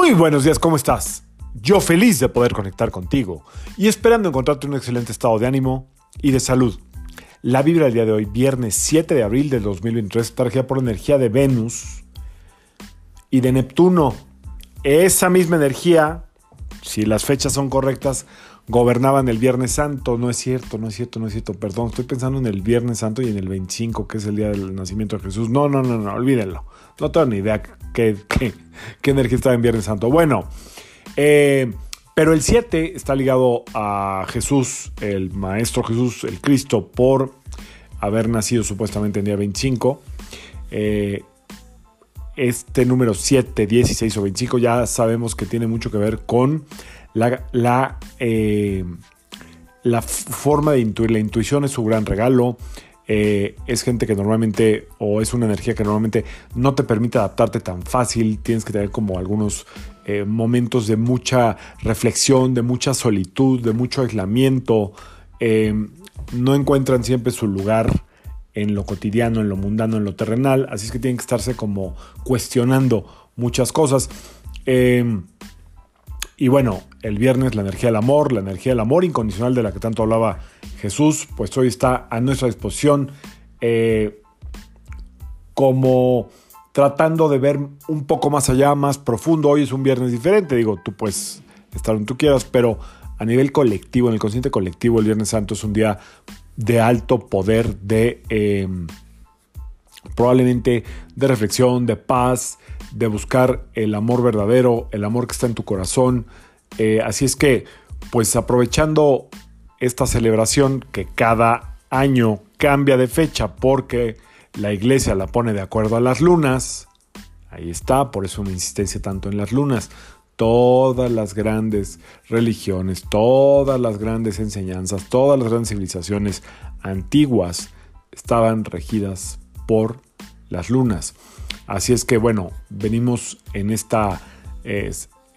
Muy buenos días, ¿cómo estás? Yo feliz de poder conectar contigo y esperando encontrarte en un excelente estado de ánimo y de salud. La vibra del día de hoy, viernes 7 de abril del 2023, está regida por energía de Venus y de Neptuno. Esa misma energía, si las fechas son correctas, gobernaban el Viernes Santo. No es cierto, no es cierto, no es cierto. Perdón, estoy pensando en el Viernes Santo y en el 25, que es el día del nacimiento de Jesús. No, no, no, no, olvídenlo. No tengo ni idea qué, energía está en Viernes Santo. Bueno, eh, pero el 7 está ligado a Jesús, el Maestro Jesús, el Cristo, por haber nacido supuestamente en día 25. Eh, este número 7, 16 o 25 ya sabemos que tiene mucho que ver con la, la, eh, la forma de intuir. La intuición es su gran regalo. Eh, es gente que normalmente, o es una energía que normalmente no te permite adaptarte tan fácil. Tienes que tener como algunos eh, momentos de mucha reflexión, de mucha solitud, de mucho aislamiento. no encuentran siempre su lugar en lo cotidiano, en lo mundano, en lo terrenal. Así es que tienen que estarse como cuestionando muchas cosas. Eh, y bueno, el viernes la energía del amor, la energía del amor incondicional de la que tanto hablaba Jesús, pues hoy está a nuestra disposición eh, como tratando de ver un poco más allá, más profundo. Hoy es un viernes diferente, digo, tú puedes estar donde tú quieras, pero a nivel colectivo, en el consciente colectivo, el Viernes Santo es un día de alto poder, de em, probablemente de reflexión, de paz, de buscar el amor verdadero, el amor que está en tu corazón. Eh, así es que, pues aprovechando esta celebración que cada año cambia de fecha porque la iglesia la pone de acuerdo a las lunas, ahí está, por eso una insistencia tanto en las lunas todas las grandes religiones, todas las grandes enseñanzas, todas las grandes civilizaciones antiguas estaban regidas por las lunas. Así es que bueno, venimos en esta,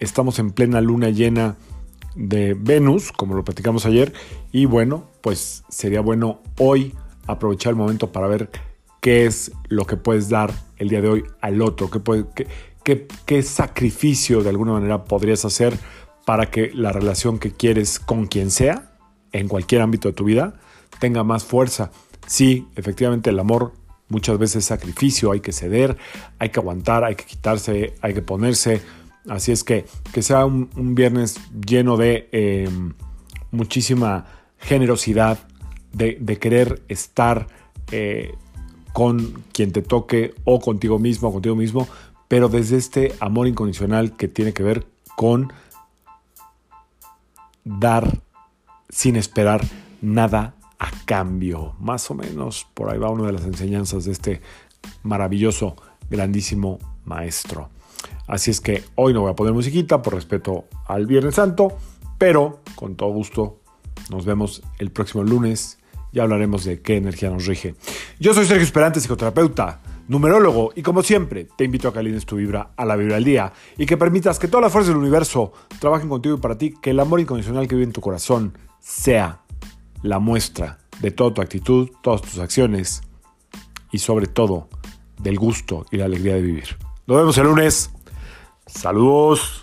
estamos en plena luna llena de Venus, como lo platicamos ayer, y bueno, pues sería bueno hoy aprovechar el momento para ver qué es lo que puedes dar el día de hoy al otro, qué, ¿Qué, sacrificio de alguna manera podrías hacer para que la relación que quieres con quien sea, en cualquier ámbito de tu vida, tenga más fuerza? Sí, efectivamente el amor muchas veces es sacrificio, hay que ceder, hay que aguantar, hay que quitarse, hay que ponerse. Así es que que sea un, viernes lleno de em, muchísima generosidad, de, querer estar eh, con quien te toque o contigo mismo o contigo mismo, pero desde este amor incondicional que tiene que ver con dar sin esperar nada cambio. Más o menos por ahí va una de las enseñanzas de este maravilloso, grandísimo maestro. Así es que hoy no voy a poner musiquita por respeto al Viernes Santo, pero con todo gusto nos vemos el próximo lunes y hablaremos de qué energía nos rige. Yo soy Sergio Esperante, psicoterapeuta numerólogo, y como siempre, te invito a que alines tu vibra a la vibra del día y que permitas que todas las fuerzas del universo trabajen contigo y para ti, que el amor incondicional que vive en tu corazón sea la muestra de toda tu actitud, todas tus acciones y sobre todo del gusto y la alegría de vivir. Nos vemos el lunes. Saludos.